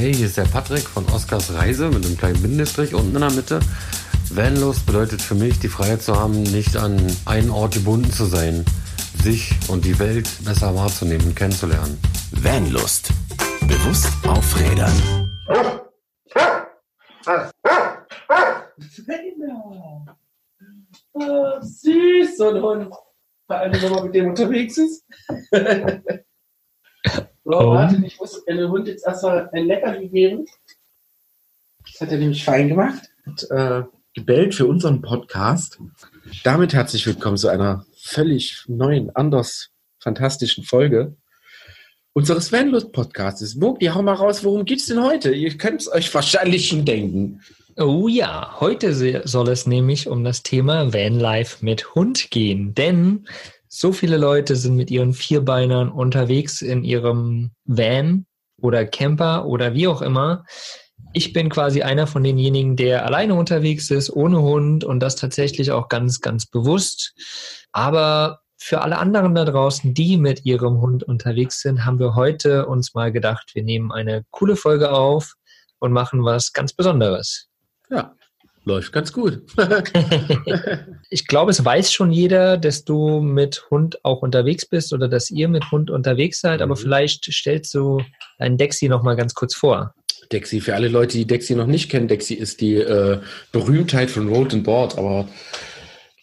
Hey, hier ist der Patrick von Oscars Reise mit einem kleinen Bindestrich unten in der Mitte. Vanlust bedeutet für mich, die Freiheit zu haben, nicht an einen Ort gebunden zu sein, sich und die Welt besser wahrzunehmen und kennenzulernen. Vanlust. Bewusst aufrädern. Oh, süß, so ein Hund. Vor allem, wenn man mit dem unterwegs ist. so, Oh. warte, ich muss dem Hund jetzt erstmal ein Leckerli geben. Das hat er nämlich fein gemacht. Hat, äh, gebellt für unseren Podcast. Damit herzlich willkommen zu einer völlig neuen, anders fantastischen Folge unseres Vanlust-Podcasts. Mogli, hau mal raus, worum geht's denn heute? Ihr könnt es euch wahrscheinlich schon denken. Oh ja, heute soll es nämlich um das Thema Vanlife mit Hund gehen. Denn so viele Leute sind mit ihren Vierbeinern unterwegs in ihrem Van oder Camper oder wie auch immer. Ich bin quasi einer von denjenigen, der alleine unterwegs ist, ohne Hund und das tatsächlich auch ganz, ganz bewusst. Aber für alle anderen da draußen, die mit ihrem Hund unterwegs sind, haben wir heute uns mal gedacht, wir nehmen eine coole Folge auf und machen was ganz Besonderes. Ja, läuft ganz gut. Ich glaube, es weiß schon jeder, dass du mit Hund auch unterwegs bist oder dass ihr mit Hund unterwegs seid, aber Mhm. vielleicht stellst du deinen Dexy noch mal ganz kurz vor. Dexy, für alle Leute, die Dexy noch nicht kennen, Dexy ist die äh, Berühmtheit von Road and Board, aber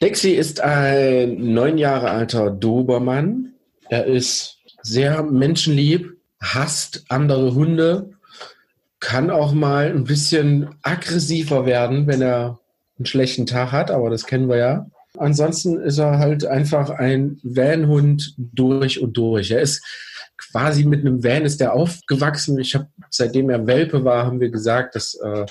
Dexy ist ein neun Jahre alter Dobermann. Er ist sehr menschenlieb, hasst andere Hunde, kann auch mal ein bisschen aggressiver werden, wenn er einen schlechten Tag hat, aber das kennen wir ja. Ansonsten ist er halt einfach ein Van-Hund durch und durch. Er ist quasi mit einem Van ist der aufgewachsen. Ich habe, seitdem er Welpe war, haben wir gesagt, dass äh,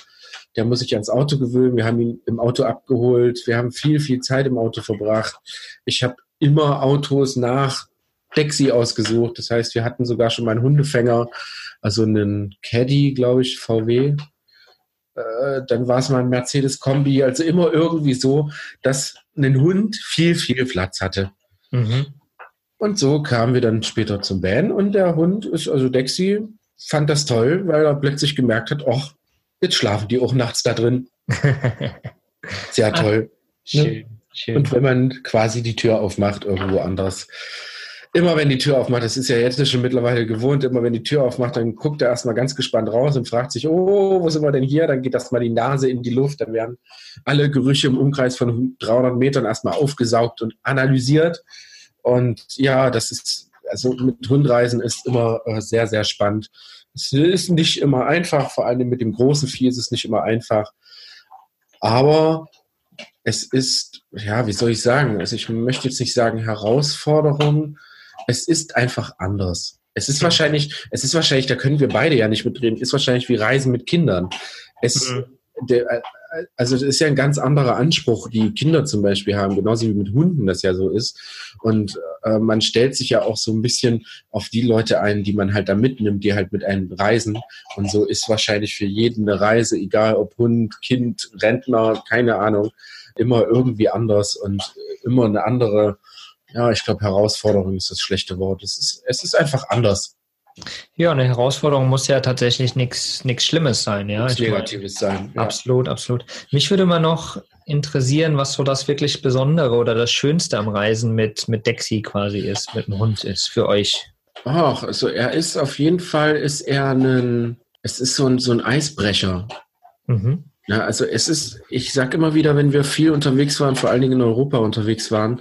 der muss sich ans Auto gewöhnen. Wir haben ihn im Auto abgeholt. Wir haben viel, viel Zeit im Auto verbracht. Ich habe immer Autos nach Dexy ausgesucht. Das heißt, wir hatten sogar schon mal einen Hundefänger, also einen Caddy, glaube ich, VW. Äh, dann war es mal ein Mercedes-Kombi. Also immer irgendwie so, dass ein Hund viel, viel Platz hatte. Mhm. Und so kamen wir dann später zum Van und der Hund ist, also Dexy, fand das toll, weil er plötzlich gemerkt hat, ach, jetzt schlafen die auch nachts da drin. Sehr toll. schön, schön. Und wenn man quasi die Tür aufmacht, irgendwo anders. Immer wenn die Tür aufmacht, das ist ja jetzt schon mittlerweile gewohnt, immer wenn die Tür aufmacht, dann guckt er erstmal ganz gespannt raus und fragt sich, oh, wo sind wir denn hier? Dann geht erstmal die Nase in die Luft, dann werden alle Gerüche im Umkreis von 300 Metern erstmal aufgesaugt und analysiert. Und ja, das ist, also mit Hundreisen ist immer äh, sehr, sehr spannend. Es ist nicht immer einfach, vor allem mit dem großen Vieh ist es nicht immer einfach. Aber es ist, ja, wie soll ich sagen? Also ich möchte jetzt nicht sagen Herausforderung. Es ist einfach anders. Es ist wahrscheinlich, es ist wahrscheinlich, da können wir beide ja nicht mitreden, ist wahrscheinlich wie Reisen mit Kindern. Es, der, äh, also das ist ja ein ganz anderer Anspruch, die Kinder zum Beispiel haben, genauso wie mit Hunden das ja so ist. Und äh, man stellt sich ja auch so ein bisschen auf die Leute ein, die man halt da mitnimmt, die halt mit einem reisen. Und so ist wahrscheinlich für jeden eine Reise, egal ob Hund, Kind, Rentner, keine Ahnung, immer irgendwie anders und immer eine andere, ja, ich glaube, Herausforderung ist das schlechte Wort. Es ist, es ist einfach anders. ja, eine Herausforderung muss ja tatsächlich nichts Schlimmes sein, ja. Nichts Ich meine, Negatives sein. Ja. Absolut, absolut. Mich würde mal noch interessieren, was so das wirklich Besondere oder das Schönste am Reisen mit, mit Dexy quasi ist, mit dem Hund ist für euch. Ach, also er ist auf jeden Fall, ist er ein, es ist so ein, so ein Eisbrecher. Mhm. Ja, also es ist, ich sag immer wieder, wenn wir viel unterwegs waren, vor allen Dingen in Europa unterwegs waren,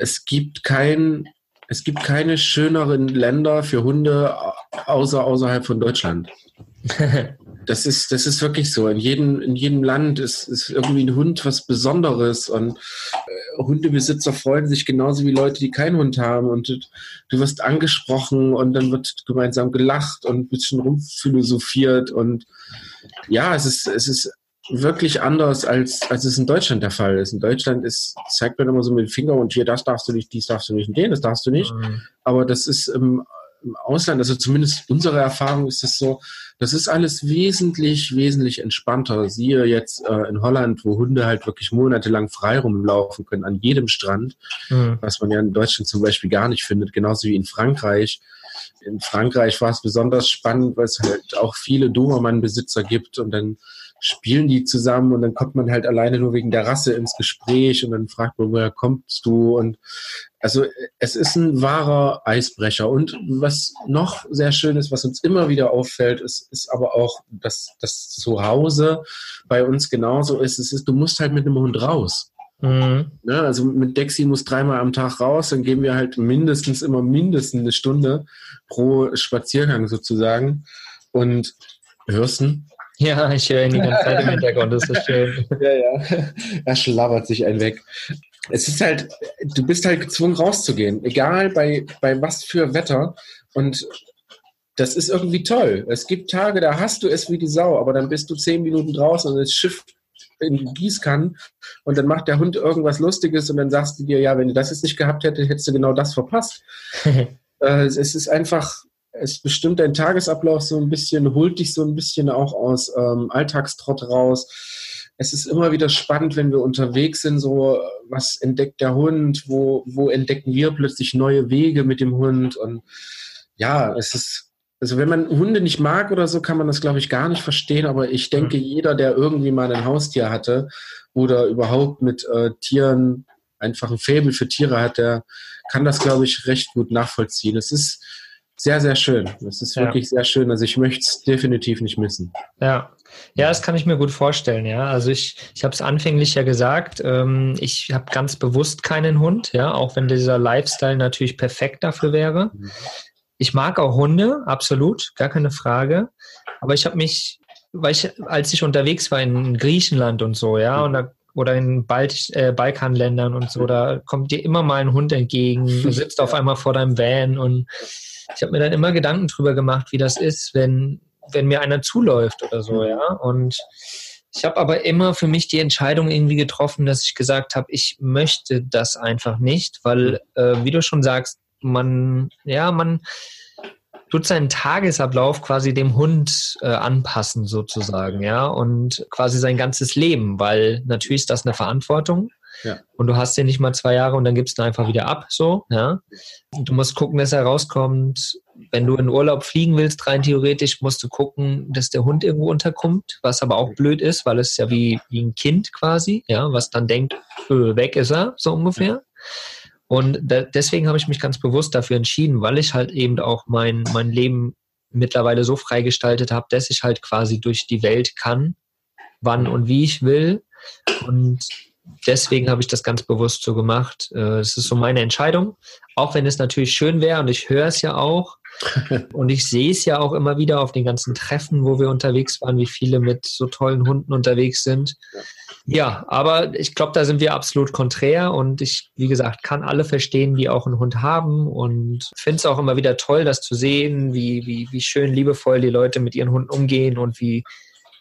es gibt kein, es gibt keine schöneren Länder für Hunde außer außerhalb von Deutschland. Das ist, das ist wirklich so. In jedem, in jedem Land ist, ist irgendwie ein Hund was Besonderes und äh, Hundebesitzer freuen sich genauso wie Leute, die keinen Hund haben und du, du wirst angesprochen und dann wird gemeinsam gelacht und ein bisschen rumphilosophiert und ja, es ist, es ist wirklich anders, als, als es in Deutschland der Fall ist. In Deutschland ist, zeigt man immer so mit dem Finger und hier, das darfst du nicht, dies darfst du nicht und den, das darfst du nicht. Mhm. Aber das ist im, im Ausland, also zumindest unsere Erfahrung ist das so, das ist alles wesentlich, wesentlich entspannter. Siehe jetzt äh, in Holland, wo Hunde halt wirklich monatelang frei rumlaufen können, an jedem Strand, Mhm. was man ja in Deutschland zum Beispiel gar nicht findet, genauso wie in Frankreich. in Frankreich war es besonders spannend, weil es halt auch viele Dobermann-Besitzer gibt und dann spielen die zusammen und dann kommt man halt alleine nur wegen der Rasse ins Gespräch und dann fragt man, woher kommst du? Und also es ist ein wahrer Eisbrecher. Und was noch sehr schön ist, was uns immer wieder auffällt, ist, ist aber auch, dass das Zuhause bei uns genauso ist. Es ist, du musst halt mit einem Hund raus. Mhm. Ja, ne, also mit Dexi muss dreimal am Tag raus, dann geben wir halt mindestens immer mindestens eine Stunde pro Spaziergang sozusagen. Und hörst du? Ja, ich höre ihn die ganze Zeit im Hintergrund, das ist schön. Ja, ja. Er schlabbert sich einen weg. Es ist halt, du bist halt gezwungen rauszugehen, egal bei, bei was für Wetter. Und das ist irgendwie toll. Es gibt Tage, da hast du es wie die Sau, aber dann bist du zehn Minuten draußen und das Schiff in Gießkannen und dann macht der Hund irgendwas Lustiges und dann sagst du dir, ja, wenn du das jetzt nicht gehabt hättest, hättest du genau das verpasst. äh, es ist einfach, es bestimmt dein Tagesablauf so ein bisschen, holt dich so ein bisschen auch aus ähm, Alltagstrott raus. Es ist immer wieder spannend, wenn wir unterwegs sind, so was entdeckt der Hund, wo, wo entdecken wir plötzlich neue Wege mit dem Hund und ja, es ist, also wenn man Hunde nicht mag oder so, kann man das, glaube ich, gar nicht verstehen, aber ich denke, mhm. jeder, der irgendwie mal ein Haustier hatte oder überhaupt mit äh, Tieren einfach ein Faible für Tiere hat, der kann das, glaube ich, recht gut nachvollziehen. Es ist sehr, sehr schön. Es ist wirklich ja. sehr schön. Also ich möchte es definitiv nicht missen. Ja. Ja, das kann ich mir gut vorstellen, ja. Also ich, ich habe es anfänglich ja gesagt, ähm, ich habe ganz bewusst keinen Hund, ja, auch wenn dieser Lifestyle natürlich perfekt dafür wäre. Ich mag auch Hunde, absolut, gar keine Frage. Aber ich habe mich, weil ich, als ich unterwegs war in Griechenland und so, ja, und da oder in Balt äh, Balkanländern und so, da kommt dir immer mal ein Hund entgegen, du sitzt auf einmal vor deinem Van und ich habe mir dann immer Gedanken drüber gemacht, wie das ist, wenn, wenn mir einer zuläuft oder so, ja. Und ich habe aber immer für mich die Entscheidung irgendwie getroffen, dass ich gesagt habe, ich möchte das einfach nicht, weil, äh, wie du schon sagst, man, ja, man tut seinen Tagesablauf quasi dem Hund äh, anpassen sozusagen, ja, und quasi sein ganzes Leben, weil natürlich ist das eine Verantwortung. Und du hast den nicht mal zwei Jahre und dann gibst du ihn einfach wieder ab, so, ja. Du musst gucken, dass er rauskommt. Wenn du in Urlaub fliegen willst, rein theoretisch, musst du gucken, dass der Hund irgendwo unterkommt, was aber auch blöd ist, weil es ja wie, wie ein Kind quasi, ja, was dann denkt, öh, weg ist er, so ungefähr. Und da, deswegen habe ich mich ganz bewusst dafür entschieden, weil ich halt eben auch mein, mein Leben mittlerweile so freigestaltet habe, dass ich halt quasi durch die Welt kann, wann und wie ich will. Und deswegen habe ich das ganz bewusst so gemacht. Äh, es ist so meine Entscheidung, auch wenn es natürlich schön wäre und ich höre es ja auch. und ich sehe es ja auch immer wieder auf den ganzen Treffen, wo wir unterwegs waren, wie viele mit so tollen Hunden unterwegs sind. Ja, aber ich glaube, da sind wir absolut konträr und ich, wie gesagt, kann alle verstehen, die auch einen Hund haben und finde es auch immer wieder toll, das zu sehen, wie, wie, wie schön liebevoll die Leute mit ihren Hunden umgehen und wie,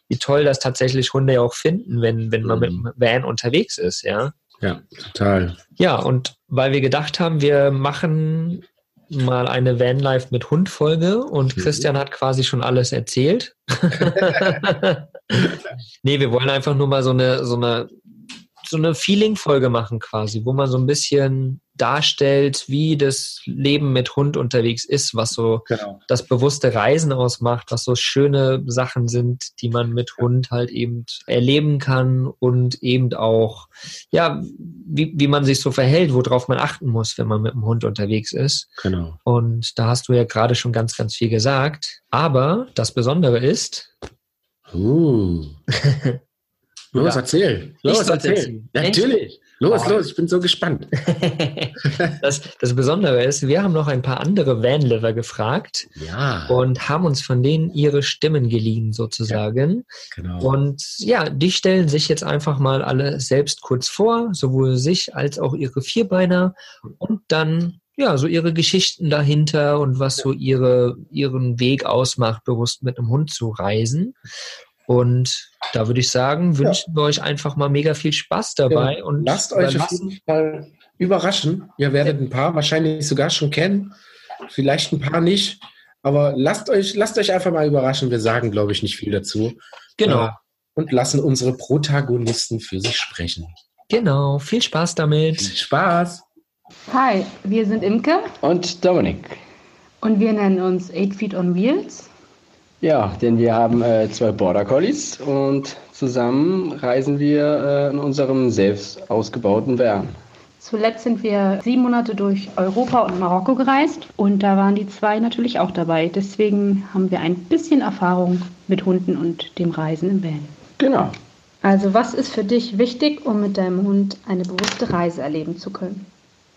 wie toll das tatsächlich Hunde ja auch finden, wenn, wenn man mhm. mit dem Van unterwegs ist, ja. Ja, total. Ja, und weil wir gedacht haben, wir machen mal eine Vanlife mit Hund Folge und mhm. Christian hat quasi schon alles erzählt. nee, wir wollen einfach nur mal so eine, so eine so eine Feeling-Folge machen quasi, wo man so ein bisschen darstellt, wie das Leben mit Hund unterwegs ist, was so genau. das bewusste Reisen ausmacht, was so schöne Sachen sind, die man mit Hund halt eben erleben kann und eben auch, ja, wie, wie man sich so verhält, worauf man achten muss, wenn man mit dem Hund unterwegs ist. Genau. Und da hast du ja gerade schon ganz, ganz viel gesagt. Aber das Besondere ist, uh. Los, ja. erzähl. Los, erzähl. Natürlich. Los, los, ich bin so gespannt. das, das Besondere ist, wir haben noch ein paar andere Vanliver gefragt ja. und haben uns von denen ihre Stimmen geliehen, sozusagen. Ja, genau. Und ja, die stellen sich jetzt einfach mal alle selbst kurz vor, sowohl sich als auch ihre Vierbeiner und dann ja, so ihre Geschichten dahinter und was so ihre, ihren Weg ausmacht, bewusst mit einem Hund zu reisen. Und da würde ich sagen, wünschen ja. wir euch einfach mal mega viel Spaß dabei. Ja. Und lasst euch auf jeden Fall überraschen. Ihr werdet ja. ein paar wahrscheinlich sogar schon kennen, vielleicht ein paar nicht. Aber lasst euch, lasst euch einfach mal überraschen. Wir sagen, glaube ich, nicht viel dazu. Genau. Äh, und lassen unsere Protagonisten für sich sprechen. Genau. Viel Spaß damit. Viel Spaß. Hi, wir sind Imke und Dominik. Und wir nennen uns 8 Feet on Wheels. Ja, denn wir haben äh, zwei Border Collies und zusammen reisen wir äh, in unserem selbst ausgebauten Van. Zuletzt sind wir sieben Monate durch Europa und Marokko gereist und da waren die zwei natürlich auch dabei. Deswegen haben wir ein bisschen Erfahrung mit Hunden und dem Reisen im Van. Genau. Also was ist für dich wichtig, um mit deinem Hund eine bewusste Reise erleben zu können?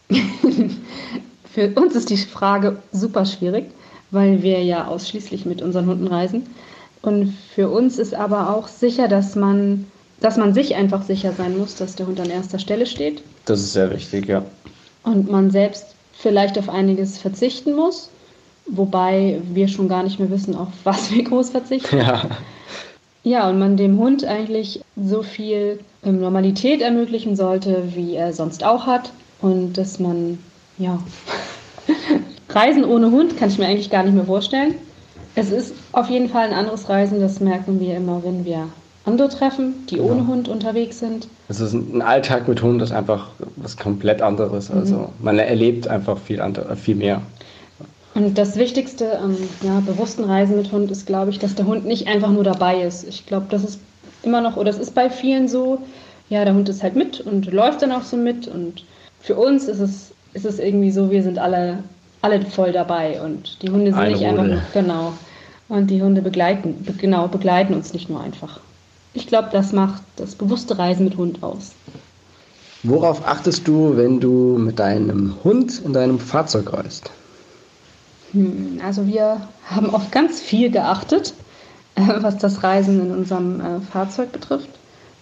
für uns ist die Frage super schwierig, weil wir ja ausschließlich mit unseren Hunden reisen. Und für uns ist aber auch sicher, dass man, dass man sich einfach sicher sein muss, dass der Hund an erster Stelle steht. Das ist sehr wichtig, ja. Und man selbst vielleicht auf einiges verzichten muss, wobei wir schon gar nicht mehr wissen, auf was wir groß verzichten. Ja. Ja, und man dem Hund eigentlich so viel ähm, Normalität ermöglichen sollte, wie er sonst auch hat. Und dass man, ja, Reisen ohne Hund kann ich mir eigentlich gar nicht mehr vorstellen. Es ist auf jeden Fall ein anderes Reisen, das merken wir immer, wenn wir andere treffen, die ohne Hund unterwegs sind. Es ist ein Alltag mit Hund, das ist einfach was komplett anderes. Also man erlebt einfach viel, andere, viel mehr. Und das Wichtigste am ja, bewussten Reisen mit Hund ist, glaube ich, dass der Hund nicht einfach nur dabei ist. Ich glaube, das ist immer noch, oder es ist bei vielen so, ja, der Hund ist halt mit und läuft dann auch so mit. Und für uns ist es, ist es irgendwie so, wir sind alle, alle voll dabei und die Hunde sind Eine nicht einfach Rudel. nur, genau. Und die Hunde begleiten, be- genau, begleiten uns nicht nur einfach. Ich glaube, das macht das bewusste Reisen mit Hund aus. Worauf achtest du, wenn du mit deinem Hund in deinem Fahrzeug reist? Hm, Also wir haben auf ganz viel geachtet, äh, was das Reisen in unserem äh, Fahrzeug betrifft,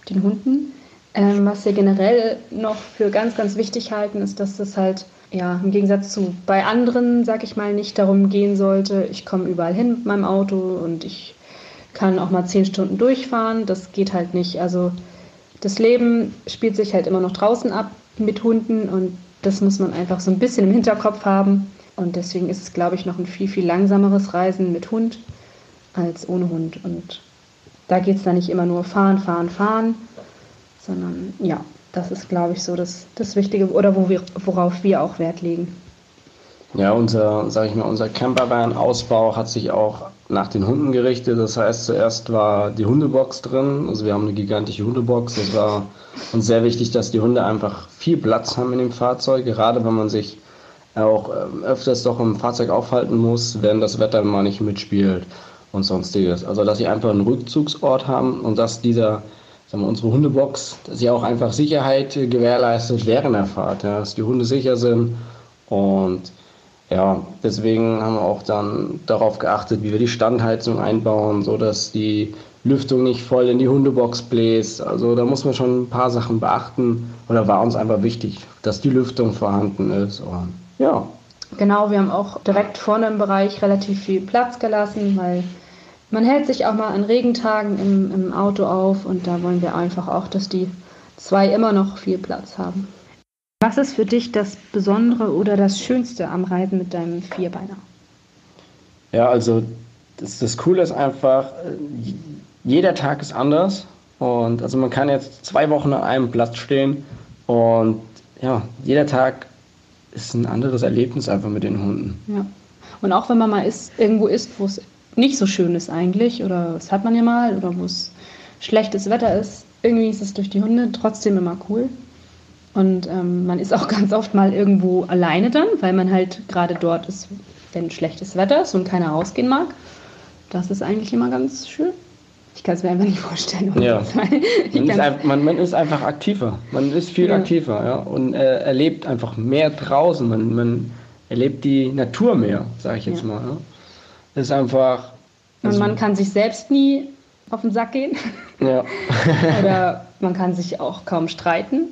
den Hunden. Ähm, Was wir generell noch für ganz, ganz wichtig halten, ist, dass es halt ja im Gegensatz zu bei anderen, sag ich mal, nicht darum gehen sollte, ich komme überall hin mit meinem Auto und ich kann auch mal zehn Stunden durchfahren. Das geht halt nicht. Also das Leben spielt sich halt immer noch draußen ab mit Hunden und das muss man einfach so ein bisschen im Hinterkopf haben. Und deswegen ist es, glaube ich, noch ein viel, viel langsameres Reisen mit Hund als ohne Hund. Und da geht es dann nicht immer nur fahren, fahren, fahren, sondern ja, das ist, glaube ich, so das, das Wichtige oder wo wir, worauf wir auch Wert legen. Ja, unser, sag ich mal, unser Campervan-Ausbau hat sich auch nach den Hunden gerichtet. Das heißt, zuerst war die Hundebox drin. Also wir haben eine gigantische Hundebox. Das war uns sehr wichtig, dass die Hunde einfach viel Platz haben in dem Fahrzeug. Gerade wenn man sich auch ähm, öfters doch im Fahrzeug aufhalten muss, wenn das Wetter mal nicht mitspielt und sonstiges. Also dass sie einfach einen Rückzugsort haben und dass dieser, sagen wir, unsere Hundebox, dass sie auch einfach Sicherheit äh, gewährleistet während der Fahrt, ja, dass die Hunde sicher sind und ja, deswegen haben wir auch dann darauf geachtet, wie wir die Standheizung einbauen, so dass die Lüftung nicht voll in die Hundebox bläst. Also da muss man schon ein paar Sachen beachten. Oder war uns einfach wichtig, dass die Lüftung vorhanden ist. Und ja, Genau, wir haben auch direkt vorne im Bereich relativ viel Platz gelassen, weil man hält sich auch mal an Regentagen im, im Auto auf und da wollen wir einfach auch, dass die zwei immer noch viel Platz haben. Was ist für dich das Besondere oder das Schönste am Reisen mit deinem Vierbeiner? ja also das, das Coole ist einfach, jeder Tag ist anders. Und also man kann jetzt zwei Wochen an einem Platz stehen und ja, jeder Tag ist ein anderes Erlebnis einfach mit den Hunden. Ja. Und auch wenn man mal ist, irgendwo ist, wo es nicht so schön ist eigentlich, oder das hat man ja mal, oder wo es schlechtes Wetter ist, irgendwie ist es durch die Hunde trotzdem immer cool. Und ähm, man ist auch ganz oft mal irgendwo alleine dann, weil man halt gerade dort ist, wenn schlechtes Wetter ist und keiner rausgehen mag. Das ist eigentlich immer ganz schön. Ich kann es mir einfach nicht vorstellen. Ja. Man ist, kann's- ein- man, man ist einfach aktiver. Man ist viel Ja. aktiver, ja. Und äh, erlebt einfach mehr draußen. Man, man erlebt die Natur mehr, sage ich jetzt Ja. mal. Ja. Ist einfach. und man kann sich selbst nie auf den Sack gehen. Ja. Oder man kann sich auch kaum streiten.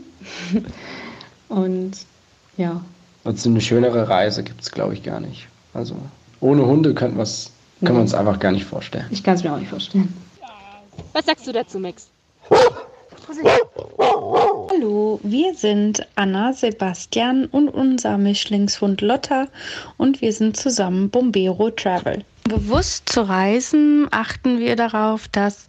Und ja, Also eine schönere Reise gibt es, glaube ich, gar nicht. Also ohne Hunde können, wir's- können wir uns einfach gar nicht vorstellen. ich kann es mir auch nicht vorstellen. Was sagst du dazu, Max? Hallo, wir sind Anna, Sebastian und unser Mischlingshund Lotta und wir sind zusammen Bombero Travel. Bewusst zu reisen, achten wir darauf, dass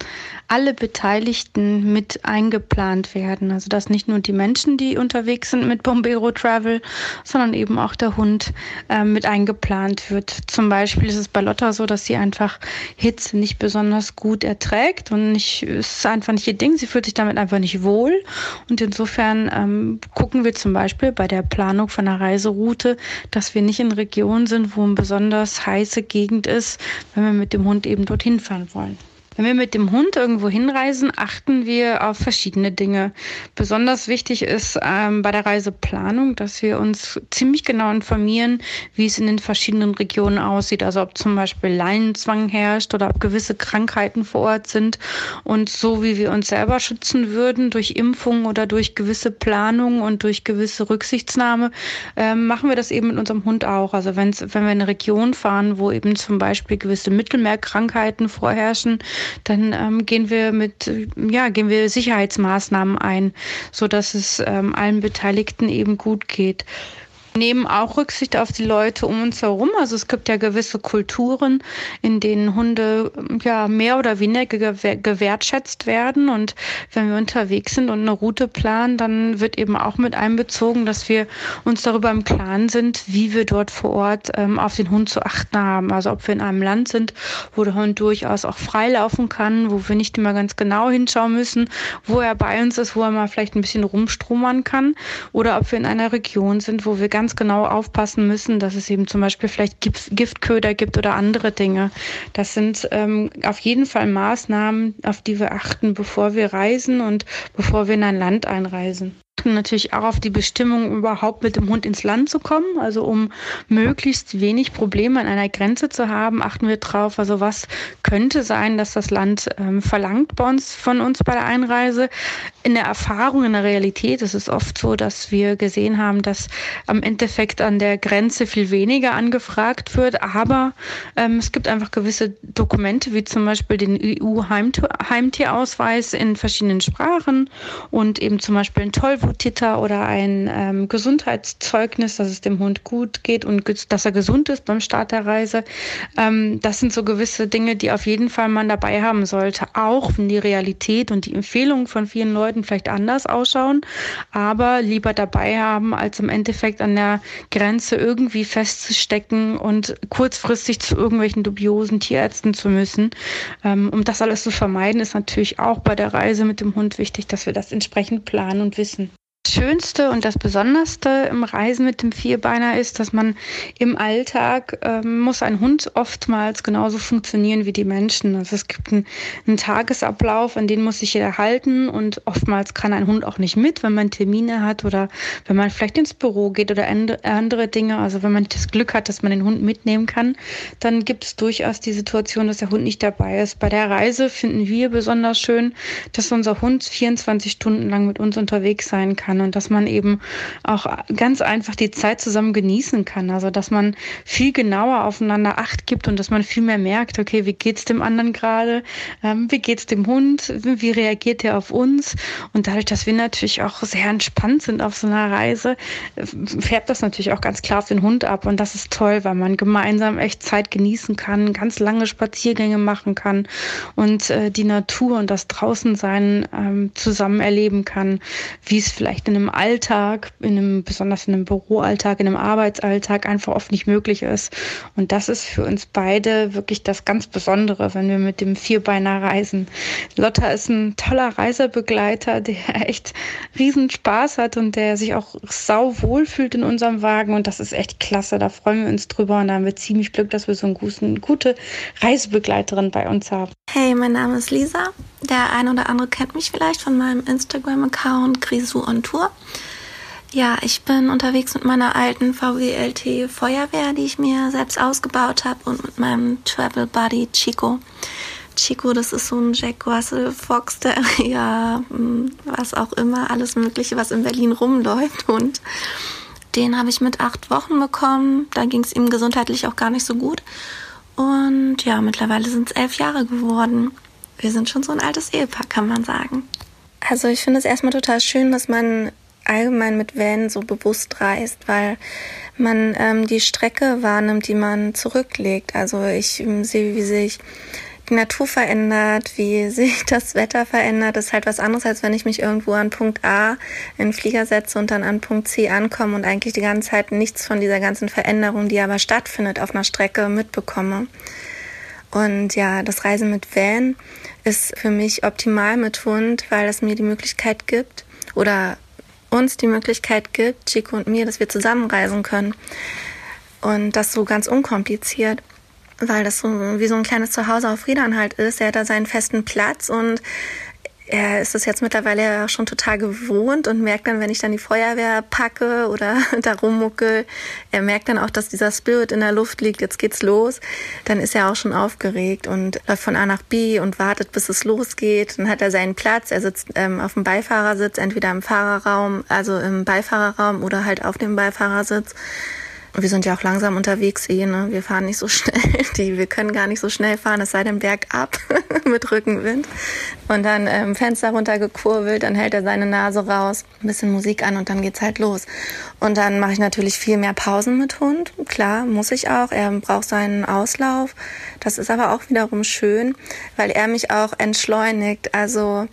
alle Beteiligten mit eingeplant werden. Also dass nicht nur die Menschen, die unterwegs sind mit Bombero Travel, sondern eben auch der Hund äh, mit eingeplant wird. Zum Beispiel ist es bei Lotta so, dass sie einfach Hitze nicht besonders gut erträgt und nicht, ist einfach nicht ihr Ding. Sie fühlt sich damit einfach nicht wohl. Und insofern ähm, gucken wir zum Beispiel bei der Planung von einer Reiseroute, dass wir nicht in Regionen sind, wo eine besonders heiße Gegend ist, wenn wir mit dem Hund eben dorthin fahren wollen. Wenn wir mit dem Hund irgendwo hinreisen, achten wir auf verschiedene Dinge. Besonders wichtig ist ähm, bei der Reiseplanung, dass wir uns ziemlich genau informieren, wie es in den verschiedenen Regionen aussieht. Also ob zum Beispiel Leinenzwang herrscht oder ob gewisse Krankheiten vor Ort sind. Und so wie wir uns selber schützen würden durch Impfungen oder durch gewisse Planung und durch gewisse Rücksichtnahme, äh, machen wir das eben mit unserem Hund auch. Also wenn's, wenn wir in eine Region fahren, wo eben zum Beispiel gewisse Mittelmeerkrankheiten vorherrschen, dann ähm, gehen wir mit, ja, gehen wir Sicherheitsmaßnahmen ein, so dass es ähm, allen Beteiligten eben gut geht nehmen auch Rücksicht auf die Leute um uns herum. Also es gibt ja gewisse Kulturen, in denen Hunde ja mehr oder weniger gewertschätzt werden. Und wenn wir unterwegs sind und eine Route planen, dann wird eben auch mit einbezogen, dass wir uns darüber im Klaren sind, wie wir dort vor Ort ähm, auf den Hund zu achten haben. Also ob wir in einem Land sind, wo der Hund durchaus auch freilaufen kann, wo wir nicht immer ganz genau hinschauen müssen, wo er bei uns ist, wo er mal vielleicht ein bisschen rumstromern kann, oder ob wir in einer Region sind, wo wir ganz ganz genau aufpassen müssen, dass es eben zum Beispiel vielleicht Giftköder gibt oder andere Dinge. Das sind ähm, auf jeden Fall Maßnahmen, auf die wir achten, bevor wir reisen und bevor wir in ein Land einreisen natürlich auch auf die Bestimmung, überhaupt mit dem Hund ins Land zu kommen. Also um möglichst wenig Probleme an einer Grenze zu haben, achten wir drauf. Also was könnte sein, dass das Land ähm, verlangt bei uns, von uns bei der Einreise. In der Erfahrung, in der Realität ist es oft so, dass wir gesehen haben, dass am Endeffekt an der Grenze viel weniger angefragt wird. Aber ähm, es gibt einfach gewisse Dokumente, wie zum Beispiel den EU-Heimtierausweis in verschiedenen Sprachen und eben zum Beispiel ein Tollwut Bluttitter oder ein ähm, Gesundheitszeugnis, dass es dem Hund gut geht und dass er gesund ist beim Start der Reise. Ähm, das sind so gewisse Dinge, die auf jeden Fall man dabei haben sollte, auch wenn die Realität und die Empfehlungen von vielen Leuten vielleicht anders ausschauen, aber lieber dabei haben, als im Endeffekt an der Grenze irgendwie festzustecken und kurzfristig zu irgendwelchen dubiosen Tierärzten zu müssen. Ähm, um das alles zu vermeiden, ist natürlich auch bei der Reise mit dem Hund wichtig, dass wir das entsprechend planen und wissen. Schönste und das Besonderste im Reisen mit dem Vierbeiner ist, dass man im Alltag ähm, muss ein Hund oftmals genauso funktionieren wie die Menschen. Also es gibt einen, einen, Tagesablauf, an den muss sich jeder halten und oftmals kann ein Hund auch nicht mit, wenn man Termine hat oder wenn man vielleicht ins Büro geht oder andere Dinge. Also wenn man das Glück hat, dass man den Hund mitnehmen kann, dann gibt es durchaus die Situation, dass der Hund nicht dabei ist. Bei der Reise finden wir besonders schön, dass unser Hund 24 Stunden lang mit uns unterwegs sein kann kann und dass man eben auch ganz einfach die Zeit zusammen genießen kann. Also dass man viel genauer aufeinander Acht gibt und dass man viel mehr merkt, okay, wie geht's dem anderen gerade, ähm, wie geht's dem Hund, wie reagiert er auf uns? Und dadurch, dass wir natürlich auch sehr entspannt sind auf so einer Reise, färbt das natürlich auch ganz klar auf den Hund ab. Und das ist toll, weil man gemeinsam echt Zeit genießen kann, ganz lange Spaziergänge machen kann und äh, die Natur und das Draußensein ähm, zusammen erleben kann, wie es vielleicht in einem Alltag, in einem, besonders in einem Büroalltag, in einem Arbeitsalltag einfach oft nicht möglich ist. Und das ist für uns beide wirklich das ganz Besondere, wenn wir mit dem Vierbeiner reisen. Lotta ist ein toller Reisebegleiter, der echt riesen Spaß hat und der sich auch sau wohl fühlt in unserem Wagen. Und das ist echt klasse. Da freuen wir uns drüber und da haben wir ziemlich Glück, dass wir so eine gute Reisebegleiterin bei uns haben. Hey, mein Name ist Lisa. Der ein oder andere kennt mich vielleicht von meinem Instagram-Account Grisou on Tour. Ja, ich bin unterwegs mit meiner alten VW LT Feuerwehr, die ich mir selbst ausgebaut habe und mit meinem Travel Buddy Chico. Chico, das ist so ein Jack Russell Fox Terrier, hm, was auch immer, alles Mögliche, was in Berlin rumläuft. Und den habe ich mit acht Wochen bekommen. Da ging es ihm gesundheitlich auch gar nicht so gut. Und ja, mittlerweile sind es elf Jahre geworden. Wir sind schon so ein altes Ehepaar, kann man sagen. Also ich finde es erstmal total schön, dass man allgemein mit Van so bewusst reist, weil man ähm, die Strecke wahrnimmt, die man zurücklegt. Also ich ähm, sehe, wie sich die Natur verändert, wie sich das Wetter verändert. Das ist halt was anderes, als wenn ich mich irgendwo an Punkt A in den Flieger setze und dann an Punkt C ankomme und eigentlich die ganze Zeit nichts von dieser ganzen Veränderung, die aber stattfindet auf einer Strecke, mitbekomme. Und ja, das Reisen mit Van ist für mich optimal mit Hund, weil es mir die Möglichkeit gibt oder uns die Möglichkeit gibt, Chico und mir, dass wir zusammenreisen können. Und das so ganz unkompliziert weil das so wie so ein kleines Zuhause auf Friedern halt ist. Er hat da seinen festen Platz und er ist es jetzt mittlerweile auch schon total gewohnt und merkt dann, wenn ich dann die Feuerwehr packe oder da rummuckel, er merkt dann auch, dass dieser Spirit in der Luft liegt, jetzt geht's los, dann ist er auch schon aufgeregt und läuft von A nach B und wartet, bis es losgeht. Dann hat er seinen Platz, er sitzt ähm, auf dem Beifahrersitz, entweder im Fahrerraum, also im Beifahrerraum oder halt auf dem Beifahrersitz wir sind ja auch langsam unterwegs eh, ne? Wir fahren nicht so schnell. Die, wir können gar nicht so schnell fahren, es sei denn bergab mit Rückenwind. Und dann ähm, Fenster runtergekurbelt, dann hält er seine Nase raus, ein bisschen Musik an und dann geht's halt los. Und dann mache ich natürlich viel mehr Pausen mit Hund. Klar, muss ich auch. Er braucht seinen Auslauf. Das ist aber auch wiederum schön, weil er mich auch entschleunigt. Also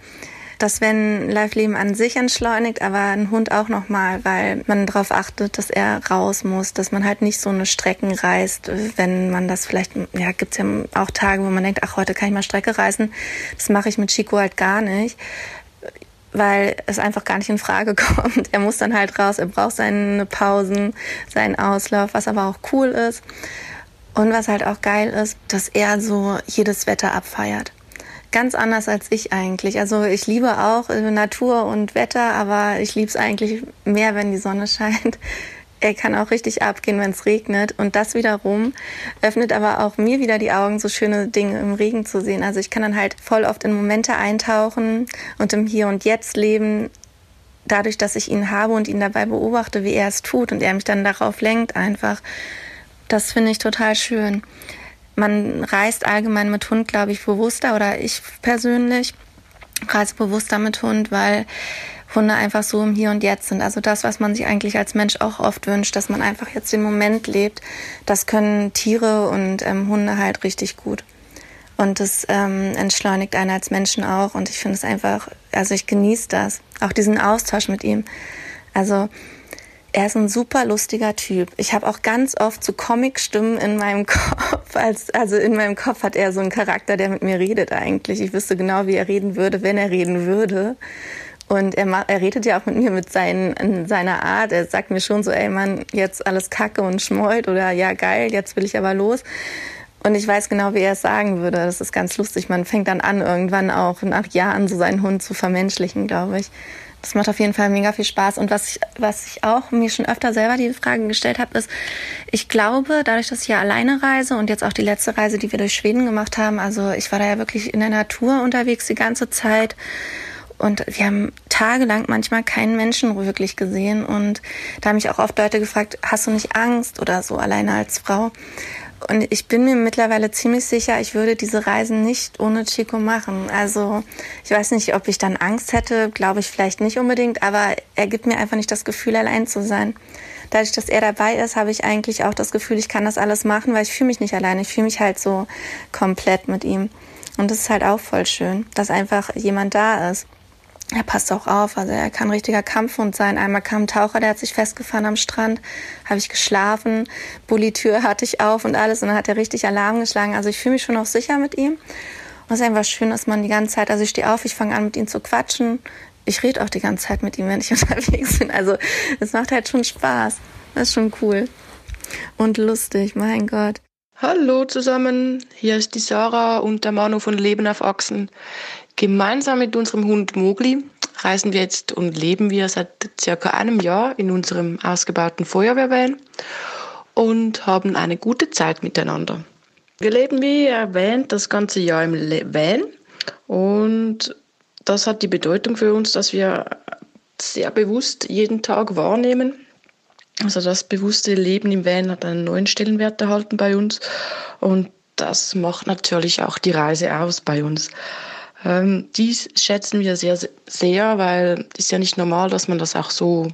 das wenn Live-Leben an sich entschleunigt, aber ein Hund auch nochmal, weil man darauf achtet, dass er raus muss, dass man halt nicht so eine Strecken reist, wenn man das vielleicht, ja, gibt's ja auch Tage, wo man denkt, ach, heute kann ich mal Strecke reisen. Das mache ich mit Chico halt gar nicht weil es einfach gar nicht in Frage kommt. Er muss dann halt raus, er braucht seine Pausen, seinen Auslauf, was aber auch cool ist. Und was halt auch geil ist, dass er so jedes Wetter abfeiert ganz anders als ich eigentlich. Also ich liebe auch äh, Natur und Wetter, aber ich liebe es eigentlich mehr, wenn die Sonne scheint. Er kann auch richtig abgehen, wenn es regnet. Und das wiederum öffnet aber auch mir wieder die Augen, so schöne Dinge im Regen zu sehen. Also ich kann dann halt voll oft in Momente eintauchen und im Hier und Jetzt leben, dadurch, dass ich ihn habe und ihn dabei beobachte, wie er es tut und er mich dann darauf lenkt einfach. Das finde ich total schön man reist allgemein mit Hund, glaube ich, bewusster oder ich persönlich reise bewusster mit Hund, weil Hunde einfach so im Hier und Jetzt sind. Also das, was man sich eigentlich als Mensch auch oft wünscht, dass man einfach jetzt den Moment lebt, das können Tiere und ähm, Hunde halt richtig gut. Und das ähm, entschleunigt einen als Menschen auch. Und ich finde es einfach, also ich genieße das, auch diesen Austausch mit ihm. Also er ist ein super lustiger Typ. Ich habe auch ganz oft so Comic-Stimmen in meinem Kopf. Als, also in meinem Kopf hat er so einen Charakter, der mit mir redet eigentlich. Ich wüsste genau, wie er reden würde, wenn er reden würde. Und er, er redet ja auch mit mir mit seinen, in seiner Art. Er sagt mir schon so, ey Mann, jetzt alles kacke und schmollt oder ja geil, jetzt will ich aber los. Und ich weiß genau, wie er es sagen würde. Das ist ganz lustig. Man fängt dann an, irgendwann auch nach Jahren so seinen Hund zu vermenschlichen, glaube ich. Das macht auf jeden Fall mega viel Spaß. Und was ich, was ich auch mir schon öfter selber die Frage gestellt habe, ist, ich glaube, dadurch, dass ich ja alleine reise und jetzt auch die letzte Reise, die wir durch Schweden gemacht haben, also ich war da ja wirklich in der Natur unterwegs die ganze Zeit. Und wir haben tagelang manchmal keinen Menschen wirklich gesehen. Und da haben mich auch oft Leute gefragt, hast du nicht Angst oder so alleine als Frau? Und ich bin mir mittlerweile ziemlich sicher, ich würde diese Reisen nicht ohne Chico machen. Also ich weiß nicht, ob ich dann Angst hätte, glaube ich vielleicht nicht unbedingt, aber er gibt mir einfach nicht das Gefühl, allein zu sein. Dadurch, dass er dabei ist, habe ich eigentlich auch das Gefühl, ich kann das alles machen, weil ich fühle mich nicht allein. Ich fühle mich halt so komplett mit ihm. Und das ist halt auch voll schön, dass einfach jemand da ist er passt auch auf, also er kann richtiger Kampfhund sein. Einmal kam ein Taucher, der hat sich festgefahren am Strand, habe ich geschlafen, Bullitür hatte ich auf und alles und dann hat er richtig Alarm geschlagen. Also ich fühle mich schon auch sicher mit ihm. Und es ist einfach schön, dass man die ganze Zeit, also ich stehe auf, ich fange an mit ihm zu quatschen. Ich rede auch die ganze Zeit mit ihm, wenn ich unterwegs bin. Also es macht halt schon Spaß. Das ist schon cool. Und lustig, mein Gott. Hallo zusammen, hier ist die Sarah und der Manu von Leben auf Achsen. Gemeinsam mit unserem Hund Mogli reisen wir jetzt und leben wir seit circa einem Jahr in unserem ausgebauten Feuerwehrvan und haben eine gute Zeit miteinander. Wir leben, wie erwähnt, das ganze Jahr im Van und das hat die Bedeutung für uns, dass wir sehr bewusst jeden Tag wahrnehmen. Also das bewusste Leben im Van hat einen neuen Stellenwert erhalten bei uns und das macht natürlich auch die Reise aus bei uns. Ähm, dies schätzen wir sehr, sehr, weil es ist ja nicht normal, dass man das auch so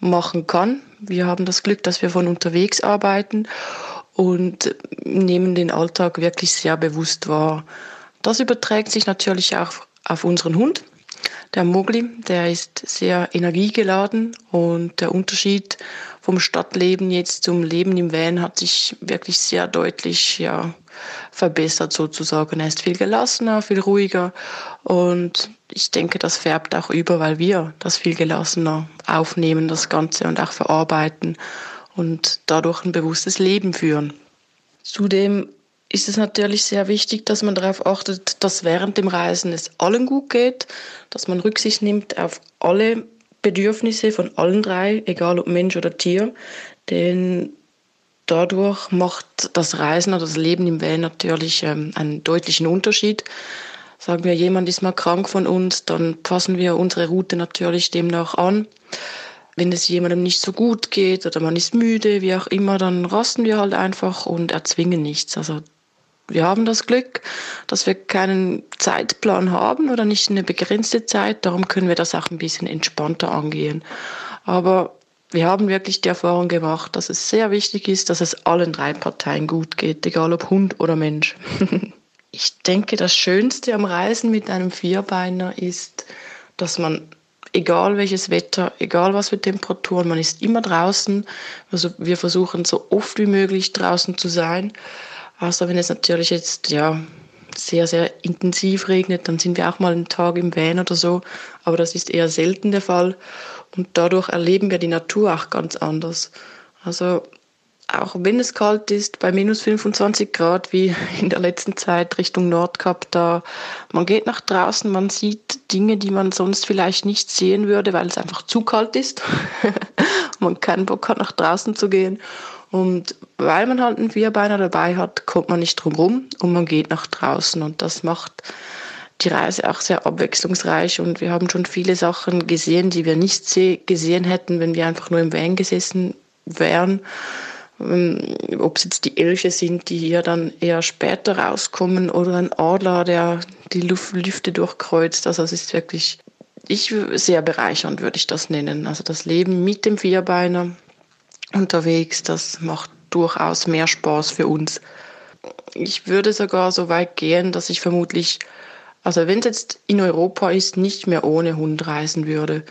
machen kann. Wir haben das Glück, dass wir von unterwegs arbeiten und nehmen den Alltag wirklich sehr bewusst wahr. Das überträgt sich natürlich auch auf unseren Hund. Der Mogli, der ist sehr energiegeladen und der Unterschied vom Stadtleben jetzt zum Leben im Van hat sich wirklich sehr deutlich ja, verbessert sozusagen. Er ist viel gelassener, viel ruhiger und ich denke, das färbt auch über, weil wir das viel gelassener aufnehmen, das Ganze und auch verarbeiten und dadurch ein bewusstes Leben führen. Zudem ist es natürlich sehr wichtig, dass man darauf achtet, dass während dem Reisen es allen gut geht, dass man Rücksicht nimmt auf alle Bedürfnisse von allen drei, egal ob Mensch oder Tier, denn dadurch macht das Reisen oder das Leben im Van natürlich ähm, einen deutlichen Unterschied. Sagen wir, jemand ist mal krank von uns, dann passen wir unsere Route natürlich demnach an. Wenn es jemandem nicht so gut geht oder man ist müde, wie auch immer, dann rasten wir halt einfach und erzwingen nichts. Also wir haben das Glück, dass wir keinen Zeitplan haben oder nicht eine begrenzte Zeit. Darum können wir das auch ein bisschen entspannter angehen. Aber wir haben wirklich die Erfahrung gemacht, dass es sehr wichtig ist, dass es allen drei Parteien gut geht, egal ob Hund oder Mensch. ich denke, das Schönste am Reisen mit einem Vierbeiner ist, dass man, egal welches Wetter, egal was für Temperaturen, man ist immer draußen. Also wir versuchen so oft wie möglich draußen zu sein. Außer wenn es natürlich jetzt, ja, sehr, sehr intensiv regnet, dann sind wir auch mal einen Tag im Van oder so. Aber das ist eher selten der Fall. Und dadurch erleben wir die Natur auch ganz anders. Also auch wenn es kalt ist, bei minus 25 Grad, wie in der letzten Zeit Richtung Nordkap, da man geht nach draußen, man sieht Dinge, die man sonst vielleicht nicht sehen würde, weil es einfach zu kalt ist. man keinen Bock hat, nach draußen zu gehen. Und weil man halt einen Vierbeiner dabei hat, kommt man nicht drum rum und man geht nach draußen. Und das macht die Reise auch sehr abwechslungsreich. Und wir haben schon viele Sachen gesehen, die wir nicht gesehen hätten, wenn wir einfach nur im Van gesessen wären. Ähm, ob es jetzt die Elche sind, die hier dann eher später rauskommen, oder ein Adler, der die Luft, Lüfte durchkreuzt. Also es ist wirklich, ich sehr bereichernd, würde ich das nennen. Also das Leben mit dem Vierbeiner unterwegs. Das macht durchaus mehr Spaß für uns. Ich würde sogar so weit gehen, dass ich vermutlich, also wenn es jetzt in Europa ist, nicht mehr ohne Hund reisen würde.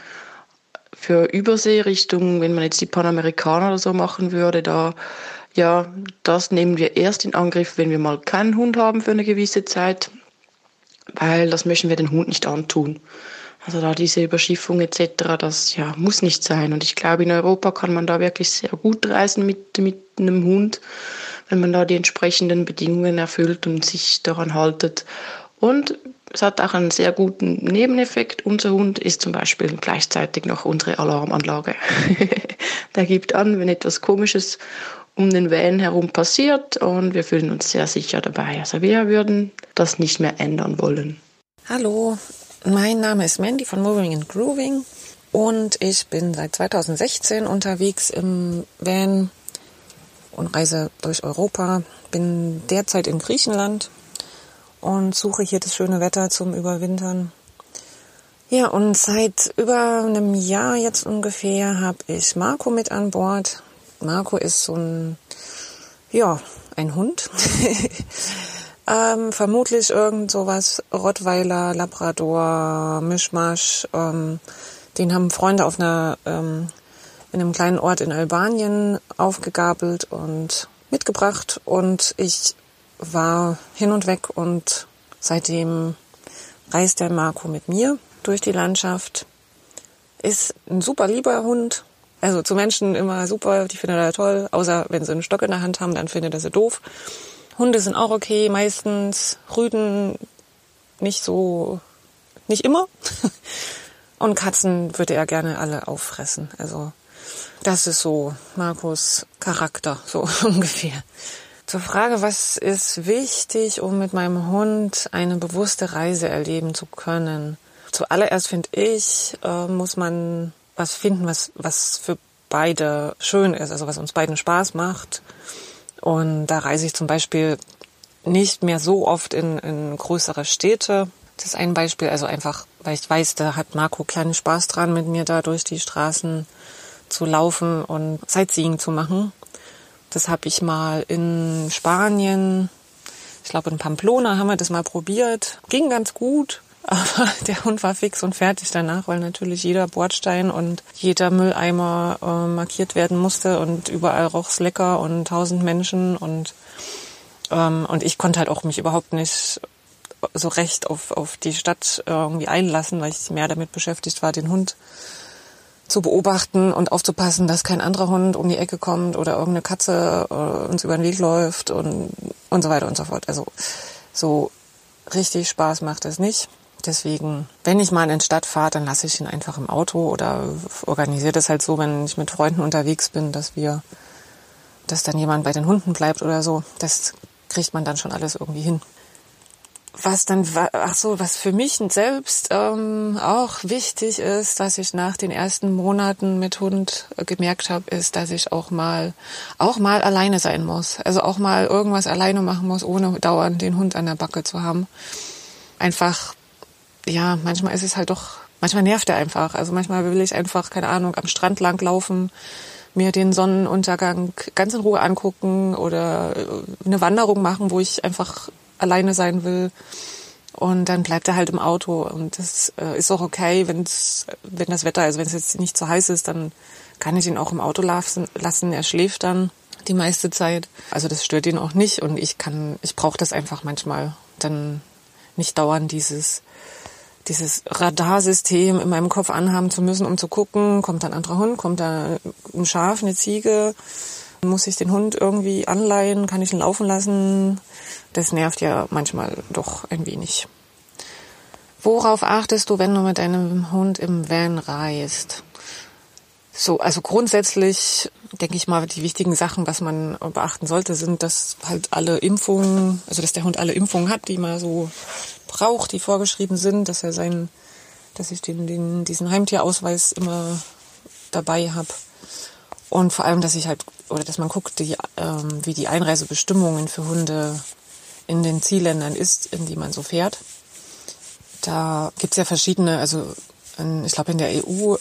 Für Überseerichtungen, wenn man jetzt die Panamerikaner oder so machen würde, da, ja, das nehmen wir erst in Angriff, wenn wir mal keinen Hund haben für eine gewisse Zeit, weil das möchten wir den Hund nicht antun. Also da diese Überschiffung etc., das ja, muss nicht sein. Und ich glaube, in Europa kann man da wirklich sehr gut reisen mit, mit einem Hund, wenn man da die entsprechenden Bedingungen erfüllt und sich daran haltet. Und es hat auch einen sehr guten Nebeneffekt. Unser Hund ist zum Beispiel gleichzeitig noch unsere Alarmanlage. Der gibt an, wenn etwas Komisches um den Van herum passiert und wir fühlen uns sehr sicher dabei. Also wir würden das nicht mehr ändern wollen. Hallo, mein Name ist Mandy von Moving and Grooving und ich bin seit 2016 unterwegs im Van und reise durch Europa. Bin derzeit in Griechenland und suche hier das schöne Wetter zum Überwintern. Ja, und seit über einem Jahr jetzt ungefähr habe ich Marco mit an Bord. Marco ist so ein, ja, ein Hund. Ähm, vermutlich irgend sowas, Rottweiler, Labrador, Mischmasch. Ähm, den haben Freunde auf einer, ähm, in einem kleinen Ort in Albanien aufgegabelt und mitgebracht. Und ich war hin und weg und seitdem reist der Marco mit mir durch die Landschaft. Ist ein super lieber Hund. Also zu Menschen immer super, die finden er toll. Außer wenn sie einen Stock in der Hand haben, dann findet er sie doof. Hunde sind auch okay, meistens. Rüden nicht so, nicht immer. Und Katzen würde er gerne alle auffressen. Also das ist so Markus Charakter, so ungefähr. Zur Frage, was ist wichtig, um mit meinem Hund eine bewusste Reise erleben zu können? Zuallererst finde ich, äh, muss man was finden, was, was für beide schön ist, also was uns beiden Spaß macht. Und da reise ich zum Beispiel nicht mehr so oft in, in größere Städte, Das ist ein Beispiel, also einfach, weil ich weiß, da hat Marco kleinen Spaß dran, mit mir da durch die Straßen zu laufen und Sightseeing zu machen. Das habe ich mal in Spanien, ich glaube in Pamplona haben wir das mal probiert. Ging ganz gut, aber der Hund war fix und fertig danach, weil natürlich jeder Bordstein und jeder Mülleimer äh, markiert werden musste und überall roch's lecker und tausend Menschen und ähm, und ich konnte halt auch mich überhaupt nicht so recht auf, auf die Stadt irgendwie einlassen, weil ich mehr damit beschäftigt war, den Hund zu beobachten und aufzupassen, dass kein anderer Hund um die Ecke kommt oder irgendeine Katze äh, uns über den Weg läuft und, und so weiter und so fort. Also so richtig Spaß macht es nicht. Deswegen, wenn ich mal in die Stadt fahre, dann lasse ich ihn einfach im Auto oder organisiere das halt so, wenn ich mit Freunden unterwegs bin, dass wir, dass dann jemand bei den Hunden bleibt oder so. Das kriegt man dann schon alles irgendwie hin was dann, ach so, was für mich selbst ähm, auch wichtig ist, dass ich nach den ersten Monaten mit Hund gemerkt habe, ist, dass ich auch mal, auch mal alleine sein muss. Also auch mal irgendwas alleine machen muss, ohne dauernd den Hund an der Backe zu haben. Einfach, ja, manchmal ist es halt doch, manchmal nervt er einfach. Also manchmal will ich einfach, keine Ahnung, am Strand lang laufen, mir den Sonnenuntergang ganz in Ruhe angucken oder äh, eine Wanderung machen, wo ich einfach alleine sein will. Und dann bleibt er halt im Auto. Und das äh, ist auch okay, wenn's, wenn das Wetter, also wenn es jetzt nicht so heiß ist, dann kann ich ihn auch im Auto lassen. Er schläft dann die meiste Zeit. Also das stört ihn auch nicht. Und ich kann, ich brauche das einfach manchmal. Dann nicht dauernd dieses, dieses Radarsystem in meinem Kopf anhaben zu müssen, um zu gucken, kommt da ein anderer Hund, kommt da ein Schaf, eine Ziege, muss ich den Hund irgendwie anleihen, kann ich ihn laufen lassen, das nervt ja manchmal doch ein wenig. Worauf achtest du, wenn du mit deinem Hund im Van reist? So, also grundsätzlich denke ich mal, die wichtigen Sachen, was man beachten sollte, sind, dass halt alle Impfungen, also dass der Hund alle Impfungen hat, die man so braucht, die vorgeschrieben sind, dass er seinen, dass ich den, den diesen Heimtierausweis immer dabei habe. Und vor allem, dass ich halt, oder dass man guckt, die, ähm, wie die Einreisebestimmungen für Hunde in den Zielländern ist, in die man so fährt. Da gibt's ja verschiedene, also in, ich glaube in der EU,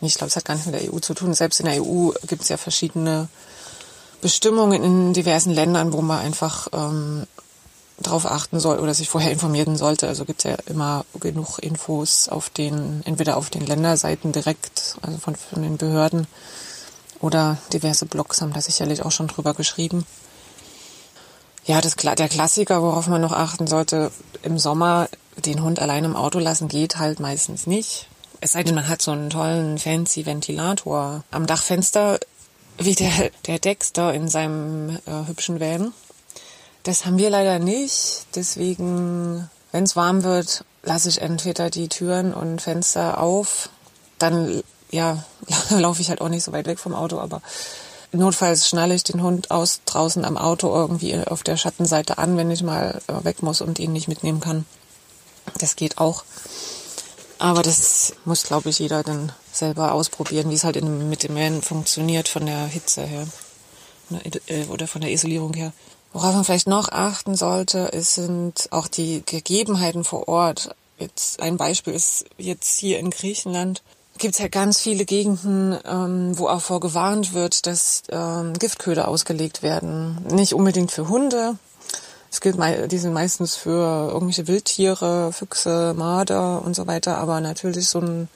ich glaube, es hat gar nicht mit der EU zu tun, selbst in der EU gibt's ja verschiedene Bestimmungen in diversen Ländern, wo man einfach ähm, darauf achten soll oder sich vorher informieren sollte. Also gibt's ja immer genug Infos auf den, entweder auf den Länderseiten direkt, also von, von den Behörden, oder diverse Blogs haben da sicherlich auch schon drüber geschrieben. Ja, das, der Klassiker, worauf man noch achten sollte, im Sommer den Hund allein im Auto lassen geht halt meistens nicht. Es sei denn, man hat so einen tollen fancy Ventilator am Dachfenster, wie der, der Dexter in seinem äh, hübschen Van. Das haben wir leider nicht. Deswegen, wenn es warm wird, lasse ich entweder die Türen und Fenster auf. Dann, ja, laufe ich halt auch nicht so weit weg vom Auto, aber Notfalls schnalle ich den Hund aus draußen am Auto irgendwie auf der Schattenseite an, wenn ich mal äh, weg muss und ihn nicht mitnehmen kann. Das geht auch. Aber das muss, glaube ich, jeder dann selber ausprobieren, wie es halt in, mit dem Van funktioniert von der Hitze her äh, oder von der Isolierung her. Worauf man vielleicht noch achten sollte, sind auch die Gegebenheiten vor Ort. Jetzt ein Beispiel ist jetzt hier in Griechenland gibt es halt ganz viele Gegenden, ähm, wo auch vorgewarnt wird, dass ähm, Giftköder ausgelegt werden. Nicht unbedingt für Hunde. Es gilt, die sind meistens für irgendwelche Wildtiere, Füchse, Marder und so weiter. Aber natürlich so ein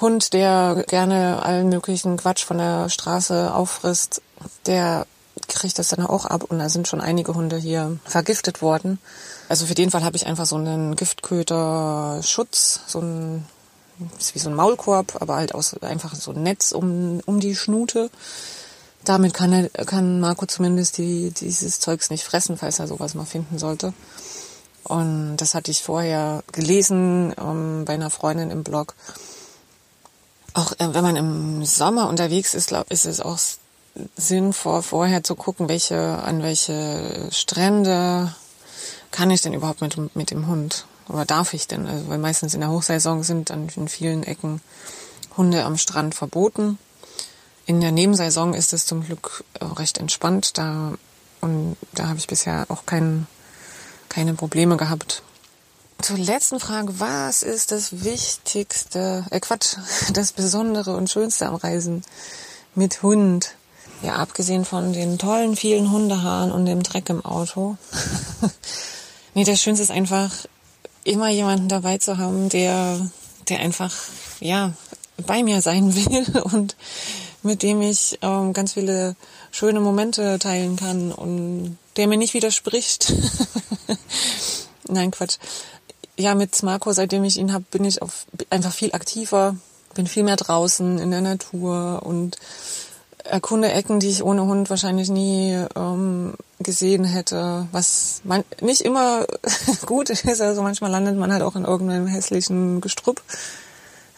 Hund, der gerne allen möglichen Quatsch von der Straße auffrisst, der kriegt das dann auch ab. Und da sind schon einige Hunde hier vergiftet worden. Also für den Fall habe ich einfach so einen Giftköder-Schutz, so ein ist wie so ein Maulkorb, aber halt aus einfach so ein Netz um, um die Schnute. Damit kann, er, kann Marco zumindest die, dieses Zeugs nicht fressen, falls er sowas mal finden sollte. Und das hatte ich vorher gelesen ähm, bei einer Freundin im Blog. Auch äh, wenn man im Sommer unterwegs ist, glaub, ist es auch sinnvoll, vorher zu gucken, welche, an welche Strände kann ich denn überhaupt mit, mit dem Hund oder darf ich denn? Also, weil meistens in der Hochsaison sind dann in vielen Ecken Hunde am Strand verboten. In der Nebensaison ist es zum Glück recht entspannt. Da, und da habe ich bisher auch kein, keine Probleme gehabt. zur letzten Frage, was ist das Wichtigste, äh Quatsch, das Besondere und Schönste am Reisen mit Hund? Ja, abgesehen von den tollen vielen Hundehaaren und dem Dreck im Auto. nee, das Schönste ist einfach, immer jemanden dabei zu haben, der, der einfach, ja, bei mir sein will und mit dem ich ähm, ganz viele schöne Momente teilen kann und der mir nicht widerspricht. Nein, Quatsch. Ja, mit Marco, seitdem ich ihn habe, bin ich auf, einfach viel aktiver, bin viel mehr draußen in der Natur und erkunde Ecken, die ich ohne Hund wahrscheinlich nie ähm, gesehen hätte, was man nicht immer gut ist. Also manchmal landet man halt auch in irgendeinem hässlichen Gestrüpp,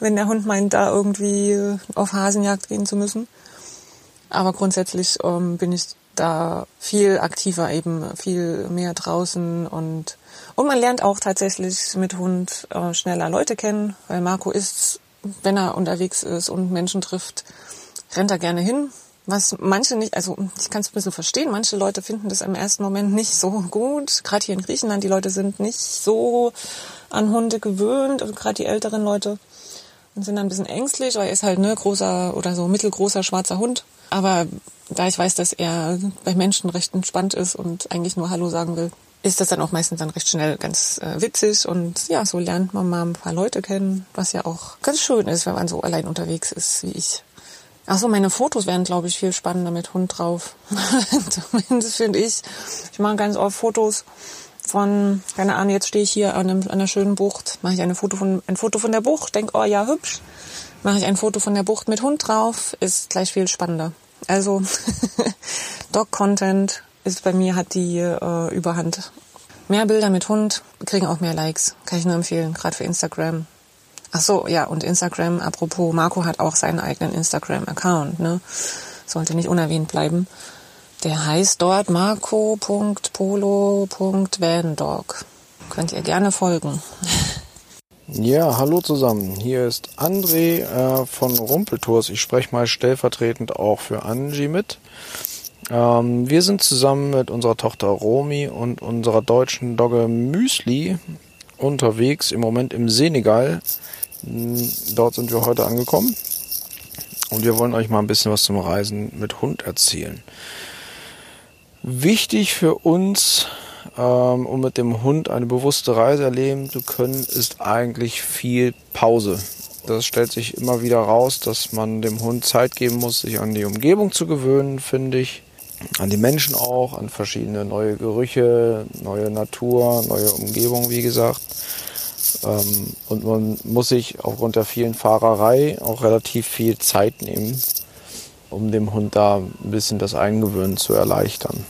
wenn der Hund meint, da irgendwie auf Hasenjagd gehen zu müssen. Aber grundsätzlich ähm, bin ich da viel aktiver eben, viel mehr draußen und und man lernt auch tatsächlich mit Hund äh, schneller Leute kennen, weil Marco ist, wenn er unterwegs ist und Menschen trifft, rennt er gerne hin. Was manche nicht, also ich kann es ein bisschen verstehen, manche Leute finden das im ersten Moment nicht so gut. Gerade hier in Griechenland, die Leute sind nicht so an Hunde gewöhnt, gerade die älteren Leute sind dann ein bisschen ängstlich, weil er ist halt ne großer oder so mittelgroßer schwarzer Hund. Aber da ich weiß, dass er bei Menschen recht entspannt ist und eigentlich nur Hallo sagen will, ist das dann auch meistens dann recht schnell ganz äh, witzig und ja, so lernt man mal ein paar Leute kennen, was ja auch ganz schön ist, wenn man so allein unterwegs ist wie ich. Ach so, meine Fotos wären, glaube ich, viel spannender mit Hund drauf. Zumindest finde ich. Ich mache ganz oft Fotos von, keine Ahnung, jetzt stehe ich hier an, einer schönen Bucht, mache ich eine Foto von, ein Foto von der Bucht, denk, oh ja, hübsch. Mache ich ein Foto von der Bucht mit Hund drauf, ist gleich viel spannender. Also Dog-Content ist bei mir, hat die äh, Überhand. Mehr Bilder mit Hund kriegen auch mehr Likes. Kann ich nur empfehlen, gerade für Instagram. Ach so, ja, und Instagram, apropos, Marco hat auch seinen eigenen Instagram-Account, ne? Sollte nicht unerwähnt bleiben. Der heißt dort marco.polo.vandog. Könnt ihr gerne folgen. Ja, hallo zusammen. Hier ist André äh, von Rumpeltours. Ich spreche mal stellvertretend auch für Angie mit. Ähm, wir sind zusammen mit unserer Tochter Romi und unserer deutschen Dogge Müsli unterwegs, im Moment im Senegal. Hm, dort sind wir heute angekommen und wir wollen euch mal ein bisschen was zum Reisen mit Hund erzählen. Wichtig für uns, ähm, um mit dem Hund eine bewusste Reise erleben zu können, ist eigentlich viel Pause. Das stellt sich immer wieder raus, dass man dem Hund Zeit geben muss, sich an die Umgebung zu gewöhnen, finde ich. An die Menschen auch, an verschiedene neue Gerüche, neue Natur, neue Umgebung, wie gesagt. Ähm, und man muss sich aufgrund der vielen Fahrerei auch relativ viel Zeit nehmen, um dem Hund da ein bisschen das Eingewöhnen zu erleichtern.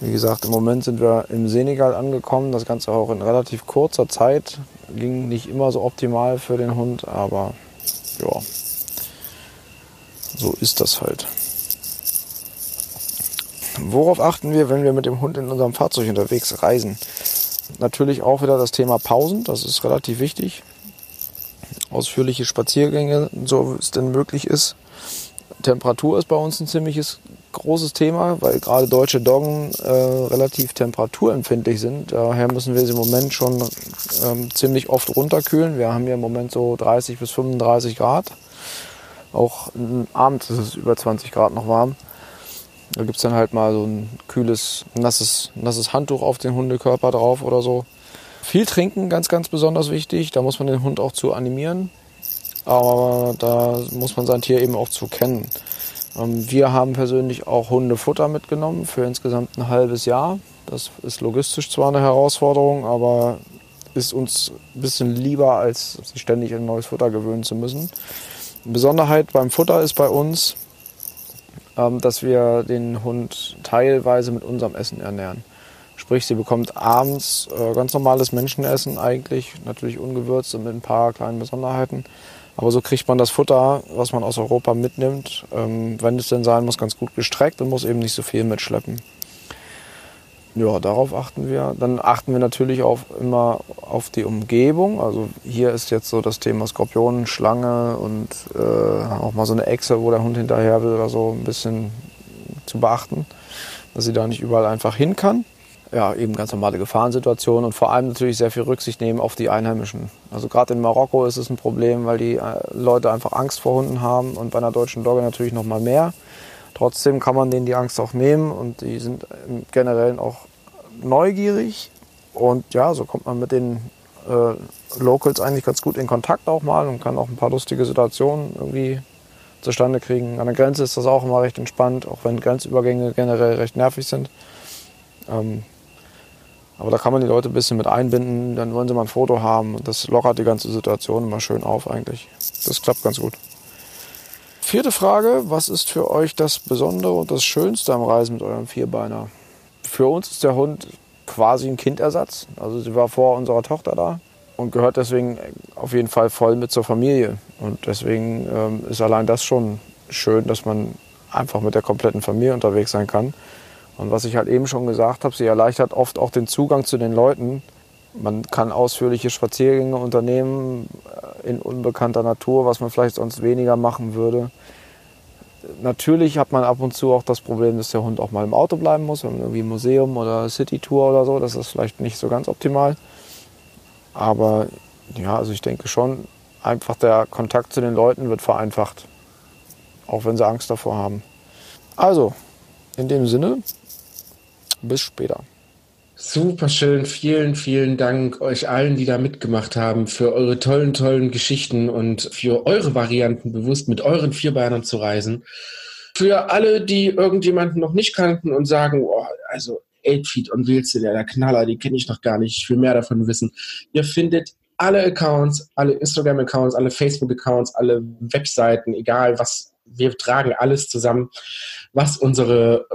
Wie gesagt, im Moment sind wir im Senegal angekommen. Das Ganze auch in relativ kurzer Zeit. Ging nicht immer so optimal für den Hund, aber ja, so ist das halt. Worauf achten wir, wenn wir mit dem Hund in unserem Fahrzeug unterwegs reisen? Natürlich auch wieder das Thema Pausen, das ist relativ wichtig. Ausführliche Spaziergänge, so es denn möglich ist. Temperatur ist bei uns ein ziemliches großes Thema, weil gerade deutsche Doggen äh, relativ temperaturempfindlich sind. Daher müssen wir sie im Moment schon ähm, ziemlich oft runterkühlen. Wir haben hier im Moment so 30 bis 35 Grad. Auch abends ist es über 20 Grad noch warm. Da gibt es dann halt mal so ein kühles, nasses, nasses Handtuch auf den Hundekörper drauf oder so. Viel trinken, ganz, ganz besonders wichtig. Da muss man den Hund auch zu animieren. Aber da muss man sein Tier eben auch zu kennen. Ähm, wir haben persönlich auch Hundefutter mitgenommen für insgesamt ein halbes Jahr. Das ist logistisch zwar eine Herausforderung, aber ist uns ein bisschen lieber, als sich ständig an neues Futter gewöhnen zu müssen. Besonderheit beim Futter ist bei uns, dass wir den Hund teilweise mit unserem Essen ernähren. Sprich, sie bekommt abends äh, ganz normales Menschenessen eigentlich, natürlich ungewürzt und mit ein paar kleinen Besonderheiten. Aber so kriegt man das Futter, was man aus Europa mitnimmt, ähm, wenn es denn sein muss, ganz gut gestreckt und muss eben nicht so viel mitschleppen. Ja, darauf achten wir. Dann achten wir natürlich auch immer auf die Umgebung. Also hier ist jetzt so das Thema Skorpionen, Schlange und äh, auch mal so eine Echse, wo der Hund hinterher will oder so, ein bisschen zu beachten, dass sie da nicht überall einfach hin kann. ja, eben ganz normale Gefahrensituationen und vor allem natürlich sehr viel Rücksicht nehmen auf die Einheimischen. Also gerade in Marokko ist es ein Problem, weil die äh, Leute einfach Angst vor Hunden haben und bei einer deutschen Dogge natürlich noch mal mehr. Trotzdem kann man denen die Angst auch nehmen und die sind im Generellen auch neugierig und ja, so kommt man mit den äh, Locals eigentlich ganz gut in Kontakt auch mal und kann auch ein paar lustige Situationen irgendwie zustande kriegen. An der Grenze ist das auch immer recht entspannt, auch wenn Grenzübergänge generell recht nervig sind. Ähm, aber da kann man die Leute ein bisschen mit einbinden, dann wollen sie mal ein Foto haben und das lockert die ganze Situation immer schön auf eigentlich. Das klappt ganz gut. Vierte Frage, was ist für euch das Besondere und das Schönste am Reisen mit eurem Vierbeiner? Für uns ist der Hund quasi ein Kindersatz. Also sie war vor unserer Tochter da und gehört deswegen auf jeden Fall voll mit zur Familie. Und deswegen ähm, ist allein das schon schön, dass man einfach mit der kompletten Familie unterwegs sein kann. Und was ich halt eben schon gesagt habe, sie erleichtert oft auch den Zugang zu den Leuten. Man kann ausführliche Spaziergänge unternehmen äh, in unbekannter Natur, was man vielleicht sonst weniger machen würde. Natürlich hat man ab und zu auch das Problem, dass der Hund auch mal im Auto bleiben muss, wenn man irgendwie Museum oder City-Tour oder so. Das ist vielleicht nicht so ganz optimal. Aber ja, also ich denke schon, einfach der Kontakt zu den Leuten wird vereinfacht. Auch wenn sie Angst davor haben. Also, in dem Sinne, bis später. Super schön. Vielen, vielen Dank euch allen, die da mitgemacht haben, für eure tollen, tollen Geschichten und für eure Varianten, bewusst mit euren Vierbeinern zu reisen. Für alle, die irgendjemanden noch nicht kannten und sagen, oh, also 8feet und Wilze, der, der Knaller, die kenne ich noch gar nicht, ich will mehr davon wissen. Ihr findet alle Accounts, alle Instagram-Accounts, alle Facebook-Accounts, alle Webseiten, egal was, wir tragen alles zusammen, was unsere,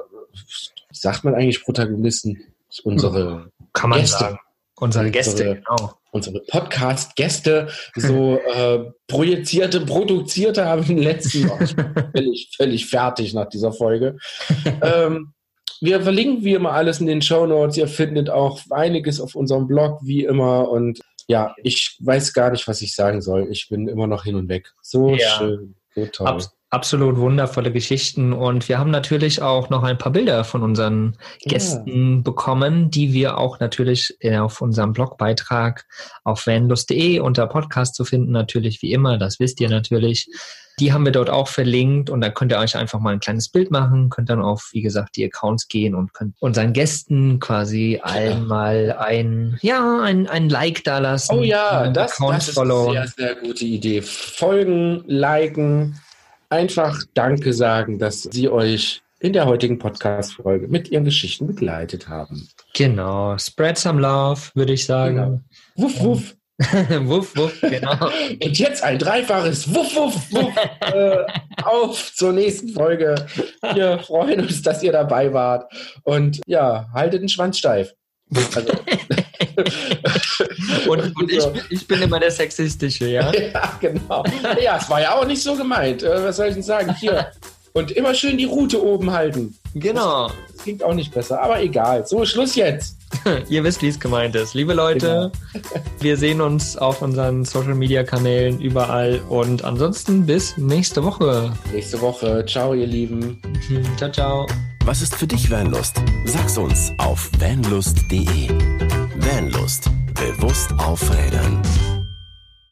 sagt man eigentlich Protagonisten, unsere Kann man Gäste, sagen. Unsere Gäste, unsere, genau. unsere Podcast-Gäste so äh, projizierte, produzierte haben in den letzten, ich bin völlig, völlig fertig nach dieser Folge. ähm, wir verlinken wie immer alles in den Show Notes. Ihr findet auch einiges auf unserem Blog, wie immer. Und ja, ich weiß gar nicht, was ich sagen soll. Ich bin immer noch hin und weg. So Ja. schön, so toll. Abs absolut wundervolle Geschichten. Und wir haben natürlich auch noch ein paar Bilder von unseren Ja. Gästen bekommen, die wir auch natürlich äh, auf unserem Blogbeitrag auf vanlust.de unter Podcast zu finden, natürlich wie immer, das wisst ihr natürlich. Die haben wir dort auch verlinkt und da könnt ihr euch einfach mal ein kleines Bild machen, könnt dann auf, wie gesagt, die Accounts gehen und könnt unseren Gästen quasi allen mal ein, ja, ein, ein Like da lassen. Oh ja, das, das ist eine sehr, sehr gute Idee. Folgen, liken, einfach Danke sagen, dass Sie euch in der heutigen Podcast-Folge mit Ihren Geschichten begleitet haben. Genau, spread some love, würde ich sagen. Genau. Wuff, wuff. wuff, wuff, genau. Und jetzt ein dreifaches Wuff, Wuff, Wuff äh, auf zur nächsten Folge. Wir freuen uns, dass ihr dabei wart. Und ja, haltet den Schwanz steif. Also, Und, und ich, bin- ich bin immer der Sexistische, ja? ja, genau. Ja, es war ja auch nicht so gemeint. Äh, was soll ich denn sagen? Hier. Und immer schön die Rute oben halten. Genau. Das klingt auch nicht besser, aber egal. So, Schluss jetzt. Ihr wisst, wie es gemeint ist. Liebe Leute, wir sehen uns auf unseren Social Media Kanälen überall und ansonsten bis nächste Woche. Nächste Woche. Ciao, ihr Lieben. Ciao, ciao. Was ist für dich Vanlust? Sag's uns auf vanlust.de. Vanlust. Bewusst aufrädern.